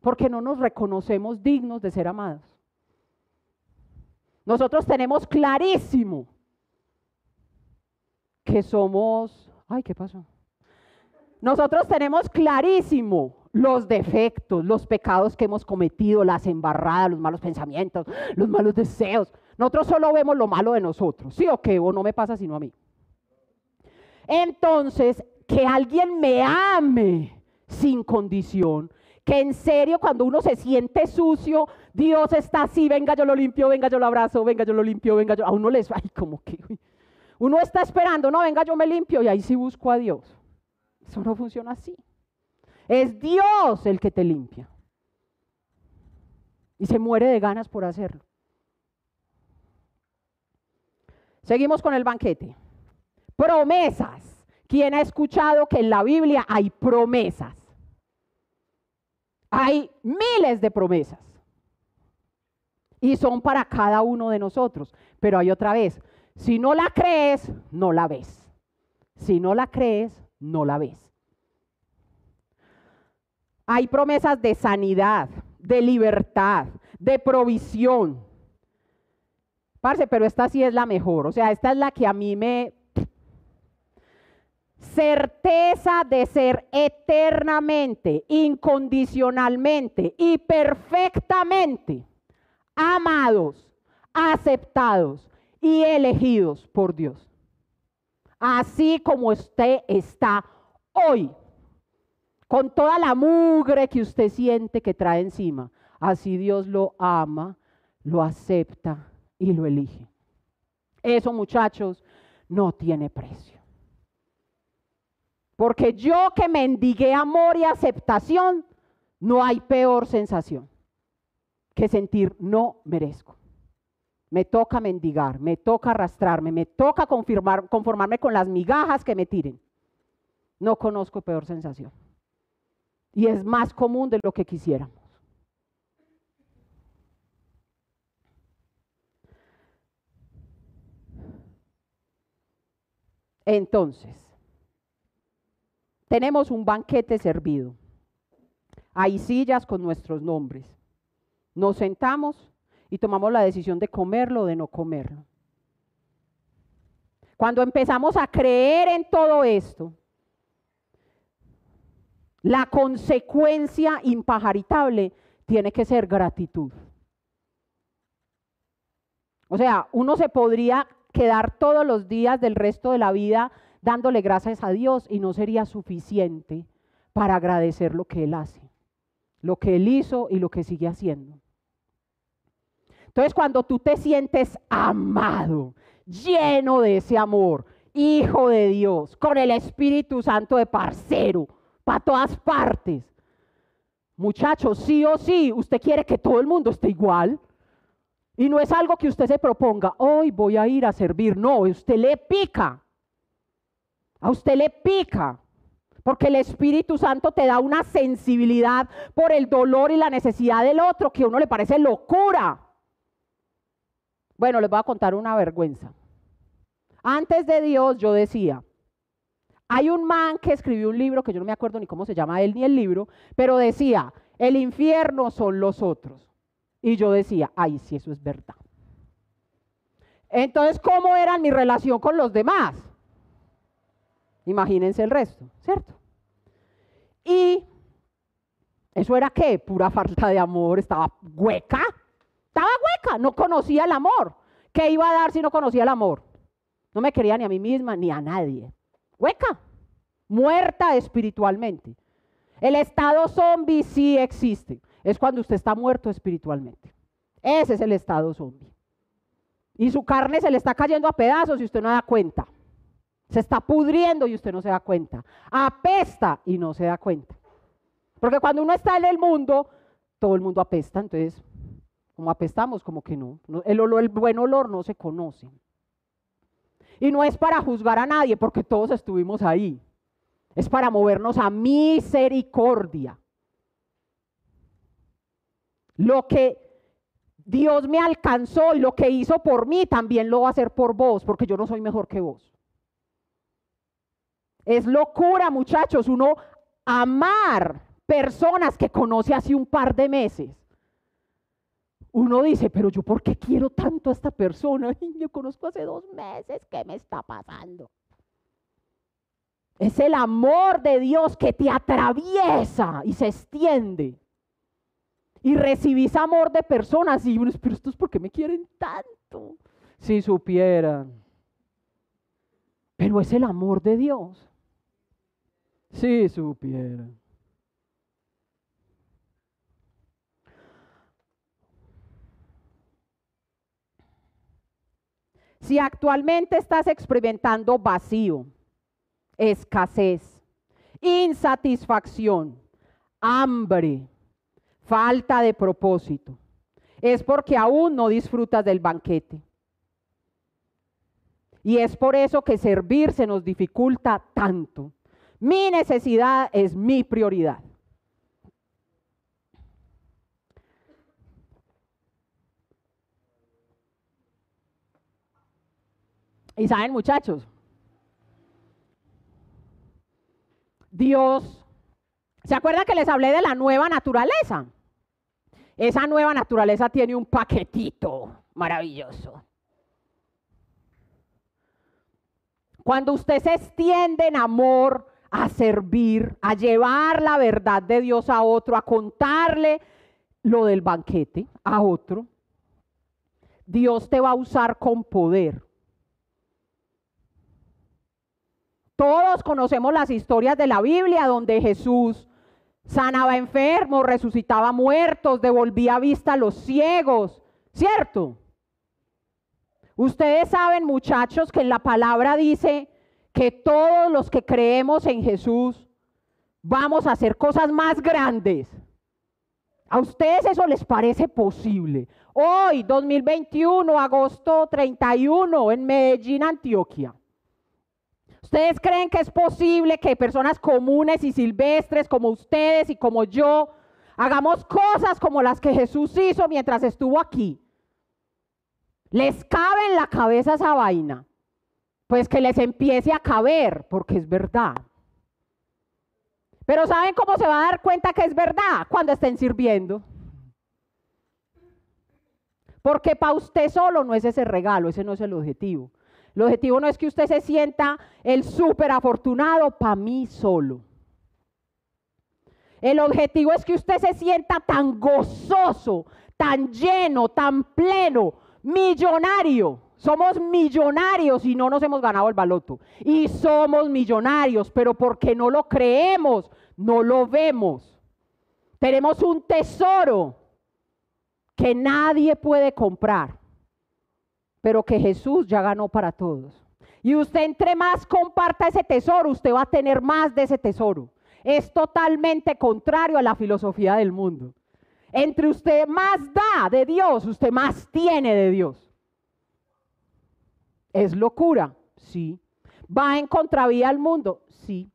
porque no nos reconocemos dignos de ser amados. Nosotros tenemos clarísimo que somos, ay, ¿qué pasó? Nosotros tenemos clarísimo los defectos, los pecados que hemos cometido, las embarradas, los malos pensamientos, los malos deseos. Nosotros solo vemos lo malo de nosotros, ¿sí o qué? O no me pasa sino a mí. Entonces, que alguien me ame sin condición, que en serio cuando uno se siente sucio, Dios está así, venga yo lo limpio, venga yo lo abrazo, venga yo lo limpio, venga yo, a uno les, ay, como que, uno está esperando, no, venga yo me limpio y ahí sí busco a Dios. Eso no funciona así. Es Dios el que te limpia. Y se muere de ganas por hacerlo. Seguimos con el banquete. Promesas. ¿Quién ha escuchado que en la Biblia hay promesas? Hay miles de promesas. Y son para cada uno de nosotros. Pero hay otra vez. Si no la crees, no la ves. Si no la crees, no la ves. Hay promesas de sanidad, de libertad, de provisión. Parce, pero esta sí es la mejor. O sea, esta es la que a mí me... Certeza de ser eternamente, incondicionalmente y perfectamente amados, aceptados y elegidos por Dios así como usted está hoy, con toda la mugre que usted siente que trae encima. Así Dios lo ama, lo acepta y lo elige. Eso, muchachos, no tiene precio. Porque yo que mendigué amor y aceptación, no hay peor sensación que sentir no merezco me toca mendigar, me toca arrastrarme, me toca conformarme con las migajas que me tiren. No conozco peor sensación. Y es más común de lo que quisiéramos. Entonces, tenemos un banquete servido. Hay sillas con nuestros nombres. Nos sentamos y tomamos la decisión de comerlo o de no comerlo. Cuando empezamos a creer en todo esto, la consecuencia impajaritable tiene que ser gratitud. O sea, uno se podría quedar todos los días del resto de la vida dándole gracias a Dios y no sería suficiente para agradecer lo que Él hace, lo que Él hizo y lo que sigue haciendo. Entonces cuando tú te sientes amado, lleno de ese amor, hijo de Dios, con el Espíritu Santo de parcero, para todas partes. Muchachos, sí o sí, usted quiere que todo el mundo esté igual. Y no es algo que usted se proponga, hoy voy a ir a servir. No, usted le pica. A usted le pica. Porque el Espíritu Santo te da una sensibilidad por el dolor y la necesidad del otro que a uno le parece locura. Bueno, les voy a contar una vergüenza. Antes de Dios yo decía, hay un man que escribió un libro que yo no me acuerdo ni cómo se llama él ni el libro, pero decía, el infierno son los otros. Y yo decía, ay, sí, eso es verdad. Entonces, ¿cómo era mi relación con los demás? Imagínense el resto, ¿cierto? Y eso era qué? Pura falta de amor, estaba hueca. Estaba hueca, no conocía el amor. ¿Qué iba a dar si no conocía el amor? No me quería ni a mí misma ni a nadie. Hueca, muerta espiritualmente. El estado zombie sí existe. Es cuando usted está muerto espiritualmente. Ese es el estado zombie. Y su carne se le está cayendo a pedazos y usted no da cuenta. Se está pudriendo y usted no se da cuenta. Apesta y no se da cuenta. Porque cuando uno está en el mundo, todo el mundo apesta. Entonces, como apestamos, como que no. El, olor, el buen olor no se conoce. Y no es para juzgar a nadie, porque todos estuvimos ahí. Es para movernos a misericordia. Lo que Dios me alcanzó y lo que hizo por mí también lo va a hacer por vos, porque yo no soy mejor que vos. Es locura, muchachos, uno amar personas que conoce hace un par de meses. Uno dice, pero yo por qué quiero tanto a esta persona? Yo conozco hace dos meses, ¿qué me está pasando? Es el amor de Dios que te atraviesa y se extiende y recibís amor de personas y pero estos por qué me quieren tanto? Si supieran. Pero es el amor de Dios. Si supieran. Si actualmente estás experimentando vacío, escasez, insatisfacción, hambre, falta de propósito, es porque aún no disfrutas del banquete. Y es por eso que servir se nos dificulta tanto. Mi necesidad es mi prioridad. Y saben muchachos, Dios, ¿se acuerdan que les hablé de la nueva naturaleza? Esa nueva naturaleza tiene un paquetito maravilloso. Cuando usted se extiende en amor a servir, a llevar la verdad de Dios a otro, a contarle lo del banquete a otro, Dios te va a usar con poder. Todos conocemos las historias de la Biblia donde Jesús sanaba enfermos, resucitaba muertos, devolvía vista a los ciegos, ¿cierto? Ustedes saben, muchachos, que en la palabra dice que todos los que creemos en Jesús vamos a hacer cosas más grandes. ¿A ustedes eso les parece posible? Hoy, 2021, agosto 31, en Medellín, Antioquia. ¿Ustedes creen que es posible que personas comunes y silvestres como ustedes y como yo hagamos cosas como las que Jesús hizo mientras estuvo aquí? ¿Les cabe en la cabeza esa vaina? Pues que les empiece a caber, porque es verdad. Pero ¿saben cómo se va a dar cuenta que es verdad? Cuando estén sirviendo. Porque para usted solo no es ese regalo, ese no es el objetivo. El objetivo no es que usted se sienta el súper afortunado para mí solo. El objetivo es que usted se sienta tan gozoso, tan lleno, tan pleno, millonario. Somos millonarios y no nos hemos ganado el baloto. Y somos millonarios, pero porque no lo creemos, no lo vemos. Tenemos un tesoro que nadie puede comprar pero que Jesús ya ganó para todos. Y usted entre más comparta ese tesoro, usted va a tener más de ese tesoro. Es totalmente contrario a la filosofía del mundo. Entre usted más da de Dios, usted más tiene de Dios. ¿Es locura? Sí. ¿Va en contravía al mundo? Sí.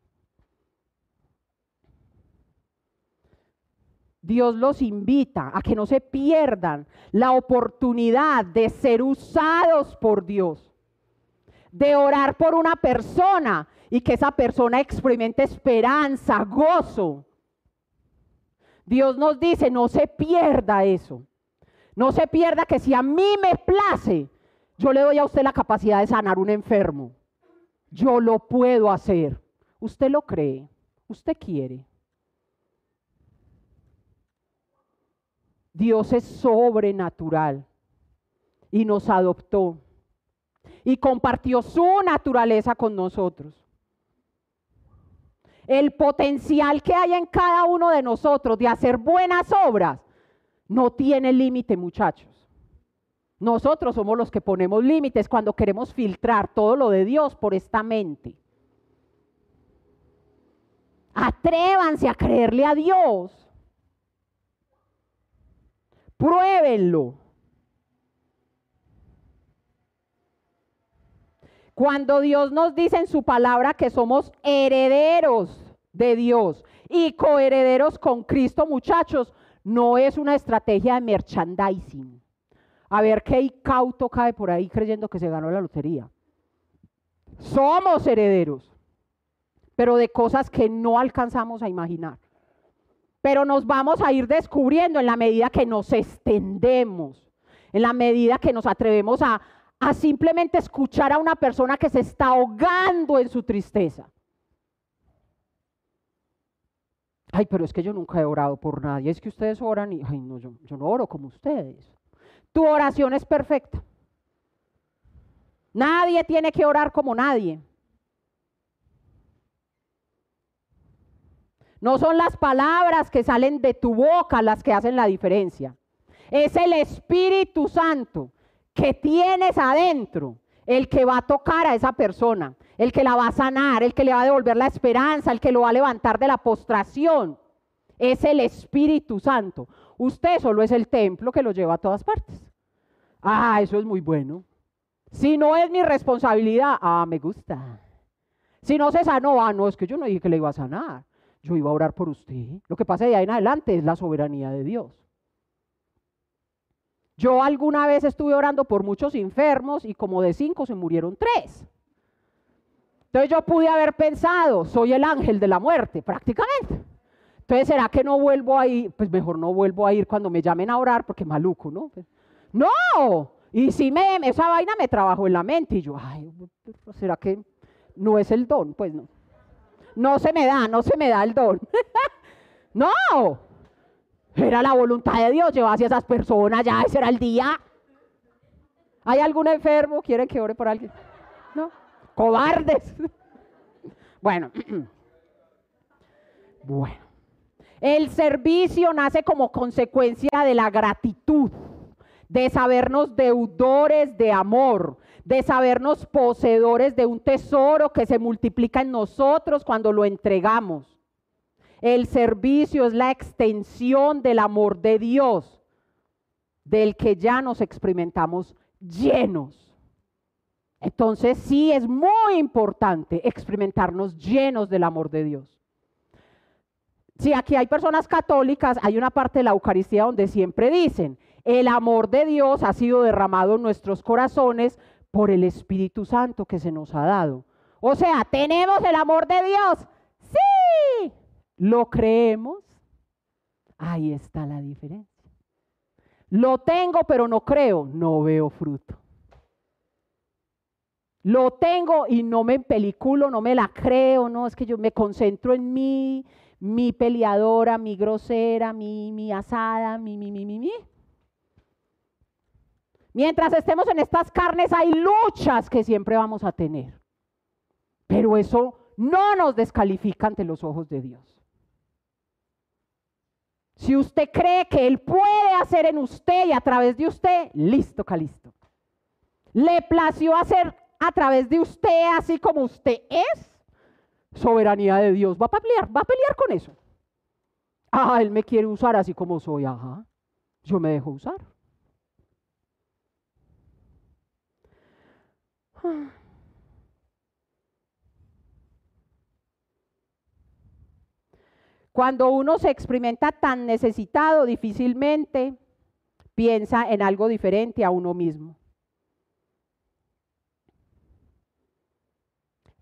Dios los invita a que no se pierdan la oportunidad de ser usados por Dios, de orar por una persona y que esa persona experimente esperanza, gozo. Dios nos dice, no se pierda eso. No se pierda que si a mí me place, yo le doy a usted la capacidad de sanar un enfermo. Yo lo puedo hacer. ¿Usted lo cree? ¿Usted quiere? Dios es sobrenatural y nos adoptó y compartió su naturaleza con nosotros. El potencial que hay en cada uno de nosotros de hacer buenas obras no tiene límite, muchachos. Nosotros somos los que ponemos límites cuando queremos filtrar todo lo de Dios por esta mente. Atrévanse a creerle a Dios. Pruébenlo. Cuando Dios nos dice en su palabra que somos herederos de Dios y coherederos con Cristo, muchachos, no es una estrategia de merchandising. A ver qué cauto cae por ahí creyendo que se ganó la lotería. Somos herederos, pero de cosas que no alcanzamos a imaginar. Pero nos vamos a ir descubriendo en la medida que nos extendemos, en la medida que nos atrevemos a, simplemente escuchar a una persona que se está ahogando en su tristeza. Ay, pero es que yo nunca he orado por nadie. Es que ustedes oran y, ay, no, yo no oro como ustedes. Tu oración es perfecta. Nadie tiene que orar como nadie. No son las palabras que salen de tu boca las que hacen la diferencia. Es el Espíritu Santo que tienes adentro el que va a tocar a esa persona, el que la va a sanar, el que le va a devolver la esperanza, el que lo va a levantar de la postración. Es el Espíritu Santo. Usted solo es el templo que lo lleva a todas partes. Ah, eso es muy bueno. Si no es mi responsabilidad, ah, me gusta. Si no se sanó, ah, no, es que yo no dije que le iba a sanar. Yo iba a orar por usted. Lo que pasa de ahí en adelante es la soberanía de Dios. Yo alguna vez estuve orando por muchos enfermos y como de cinco se murieron tres. Entonces yo pude haber pensado, soy el ángel de la muerte, prácticamente. Entonces, ¿será que no vuelvo a ir? Pues mejor no vuelvo a ir cuando me llamen a orar, porque maluco, ¿no? No, y si me, esa vaina me trabajó en la mente y yo, ay, ¿será que no es el don? Pues no. No se me da, no se me da el don. no, era la voluntad de Dios llevar hacia esas personas, ya ese era el día. ¿Hay algún enfermo? ¿Quieren que ore por alguien? No. Cobardes. bueno. bueno. El servicio nace como consecuencia de la gratitud, de sabernos deudores de amor, de sabernos poseedores de un tesoro que se multiplica en nosotros cuando lo entregamos. El servicio es la extensión del amor de Dios, del que ya nos experimentamos llenos. Entonces sí es muy importante experimentarnos llenos del amor de Dios. Si aquí hay personas católicas, hay una parte de la Eucaristía donde siempre dicen, el amor de Dios ha sido derramado en nuestros corazones por el Espíritu Santo que se nos ha dado. O sea, tenemos el amor de Dios. Sí, ¿Lo creemos? Ahí está la diferencia. Lo tengo, pero no creo, no veo fruto. Lo tengo y no me peliculo, no me la creo, no, es que yo me concentro en mí, mi peleadora, mi grosera, mi, mi asada, mi, mi, mi, mi, mi. Mientras estemos en estas carnes hay luchas que siempre vamos a tener. Pero eso no nos descalifica ante los ojos de Dios. Si usted cree que Él puede hacer en usted y a través de usted, listo, calisto. Le plació hacer a través de usted así como usted es, soberanía de Dios. Va a pelear, va a pelear con eso. Ah, Él me quiere usar así como soy, ajá. Yo me dejo usar. Cuando uno se experimenta tan necesitado, difícilmente piensa en algo diferente a uno mismo.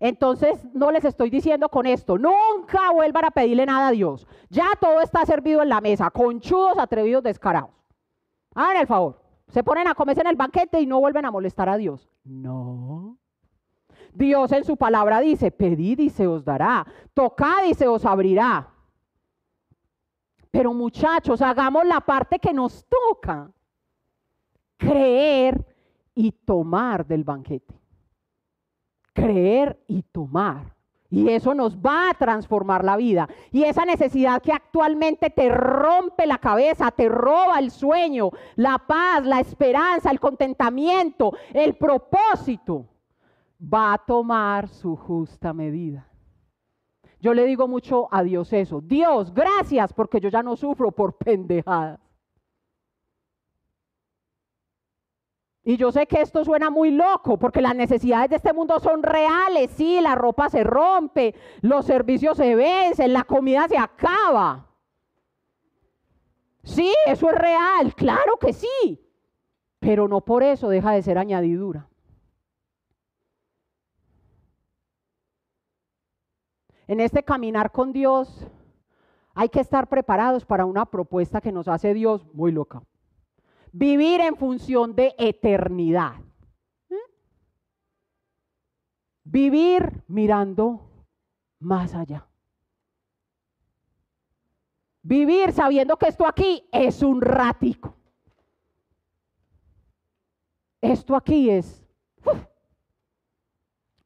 Entonces, no les estoy diciendo con esto, nunca vuelvan a pedirle nada a Dios. Ya todo está servido en la mesa, conchudos, atrevidos, descarados. Hagan el favor, se ponen a comerse en el banquete y no vuelven a molestar a Dios. No. Dios en su palabra dice, pedid y se os dará, tocad y se os abrirá. Pero muchachos, hagamos la parte que nos toca, creer y tomar del banquete. Creer y tomar. Y eso nos va a transformar la vida. Y esa necesidad que actualmente te rompe la cabeza, te roba el sueño, la paz, la esperanza, el contentamiento, el propósito, va a tomar su justa medida. Yo le digo mucho a Dios eso. Dios, gracias porque yo ya no sufro por pendejadas. Y yo sé que esto suena muy loco, porque las necesidades de este mundo son reales. Sí, la ropa se rompe, los servicios se vencen, la comida se acaba. Sí, eso es real, claro que sí. Pero no por eso deja de ser añadidura. En este caminar con Dios hay que estar preparados para una propuesta que nos hace Dios muy loca. Vivir en función de eternidad. ¿Mm? Vivir mirando más allá. Vivir sabiendo que esto aquí es un ratico. Esto aquí es...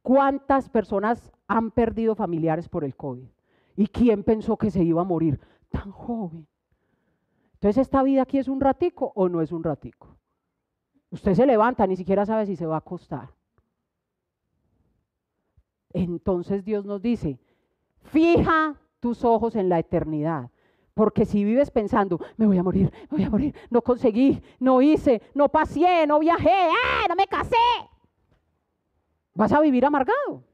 ¿Cuántas personas han perdido familiares por el COVID? ¿Y quién pensó que se iba a morir tan joven? Entonces, ¿esta vida aquí es un ratico o no es un ratico? Usted se levanta, ni siquiera sabe si se va a acostar. Entonces Dios nos dice, fija tus ojos en la eternidad. Porque si vives pensando, me voy a morir, me voy a morir, no conseguí, no hice, no pasé, no viajé, ¡eh! no me casé, vas a vivir amargado.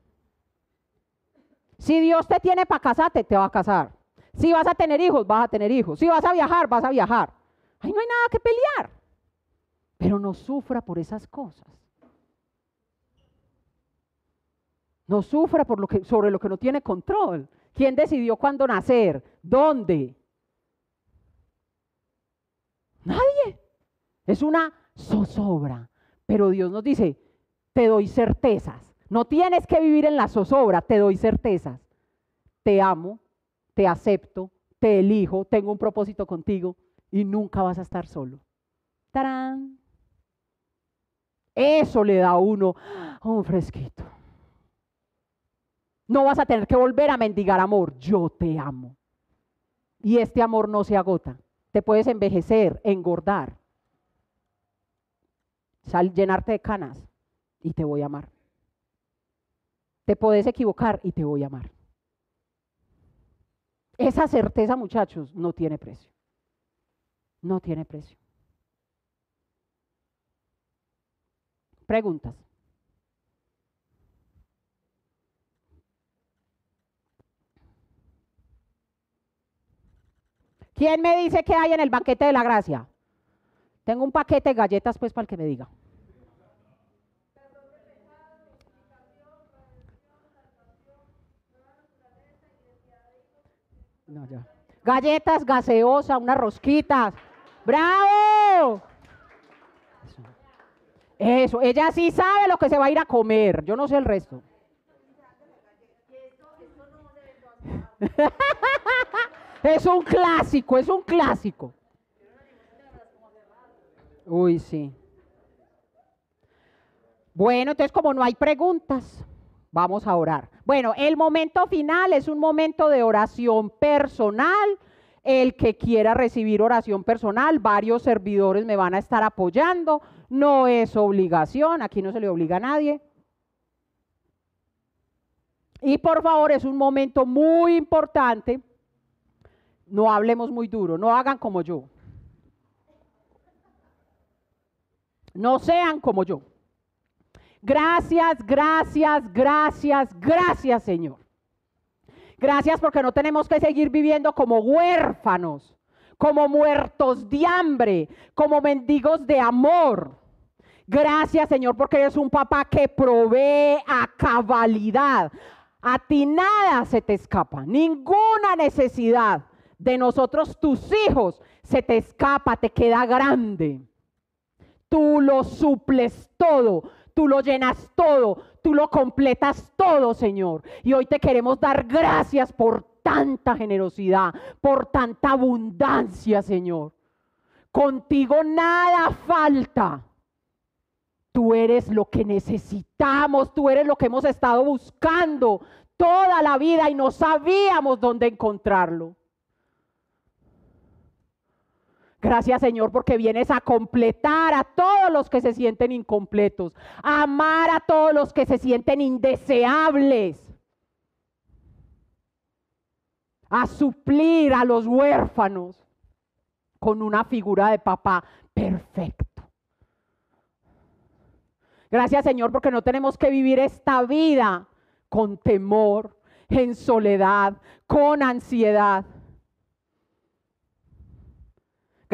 Si Dios te tiene para casarte, te va a casar. Si vas a tener hijos, vas a tener hijos. Si vas a viajar, vas a viajar. Ahí no hay nada que pelear. Pero no sufra por esas cosas. No sufra por lo que, sobre lo que no tiene control. ¿Quién decidió cuándo nacer? ¿Dónde? Nadie. Es una zozobra. Pero Dios nos dice, te doy certezas. No tienes que vivir en la zozobra, te doy certezas. Te amo, te acepto, te elijo, tengo un propósito contigo y nunca vas a estar solo. ¡Tarán! Eso le da a uno un fresquito. No vas a tener que volver a mendigar amor. Yo te amo. Y este amor no se agota. Te puedes envejecer, engordar, sal, llenarte de canas y te voy a amar. Te puedes equivocar y te voy a amar. Esa certeza, muchachos, no tiene precio. No tiene precio. Preguntas. ¿Quién me dice qué hay en el banquete de la gracia? Tengo un paquete de galletas, pues, para el que me diga. Galletas, gaseosa, unas rosquitas. ¡Bravo! Eso, ella sí sabe lo que se va a ir a comer. Yo no sé el resto. es un clásico, es un clásico. Uy, sí. Bueno, entonces como no hay preguntas, Vamos a orar. Bueno, el momento final es un momento de oración personal. El que quiera recibir oración personal, varios servidores me van a estar apoyando. No es obligación, aquí no se le obliga a nadie. Y por favor, es un momento muy importante. No hablemos muy duro, no hagan como yo. No sean como yo. Gracias, gracias, gracias, gracias Señor. Gracias porque no tenemos que seguir viviendo como huérfanos, como muertos de hambre, como mendigos de amor. Gracias Señor porque eres un papá que provee a cabalidad. A ti nada se te escapa, ninguna necesidad de nosotros, tus hijos, se te escapa, te queda grande. Tú lo suples todo tú lo llenas todo, tú lo completas todo, Señor. Y hoy te queremos dar gracias por tanta generosidad, por tanta abundancia, Señor. Contigo nada falta. Tú eres lo que necesitamos, tú eres lo que hemos estado buscando toda la vida y no sabíamos dónde encontrarlo. Gracias Señor porque vienes a completar a todos los que se sienten incompletos, a amar a todos los que se sienten indeseables, a suplir a los huérfanos con una figura de papá perfecto. Gracias Señor porque no tenemos que vivir esta vida con temor, en soledad, con ansiedad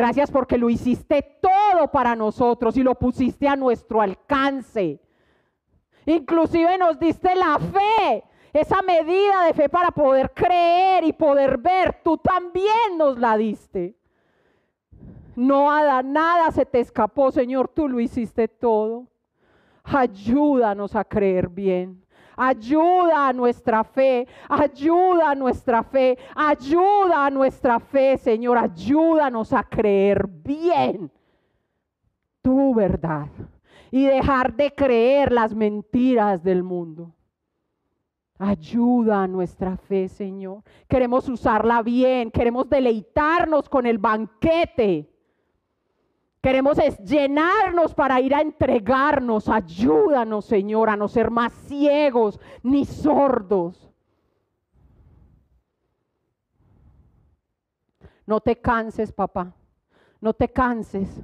Gracias porque lo hiciste todo para nosotros y lo pusiste a nuestro alcance. Inclusive nos diste la fe, esa medida de fe para poder creer y poder ver. Tú también nos la diste. No nada se te escapó, Señor, tú lo hiciste todo. Ayúdanos a creer bien. Ayuda a nuestra fe, ayuda a nuestra fe, ayuda a nuestra fe, Señor. Ayúdanos a creer bien tu verdad y dejar de creer las mentiras del mundo. Ayuda a nuestra fe, Señor. Queremos usarla bien, queremos deleitarnos con el banquete Queremos es llenarnos para ir a entregarnos. Ayúdanos, Señor, a no ser más ciegos ni sordos. No te canses, papá. No te canses.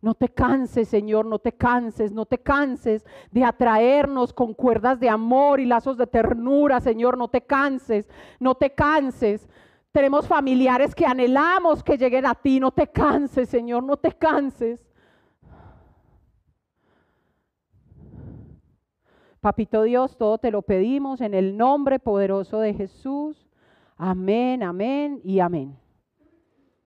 No te canses, Señor, no te canses, no te canses de atraernos con cuerdas de amor y lazos de ternura, Señor, no te canses, no te canses. Tenemos familiares que anhelamos que lleguen a ti. No te canses, Señor, no te canses. Papito Dios, todo te lo pedimos en el nombre poderoso de Jesús. Amén, amén y amén.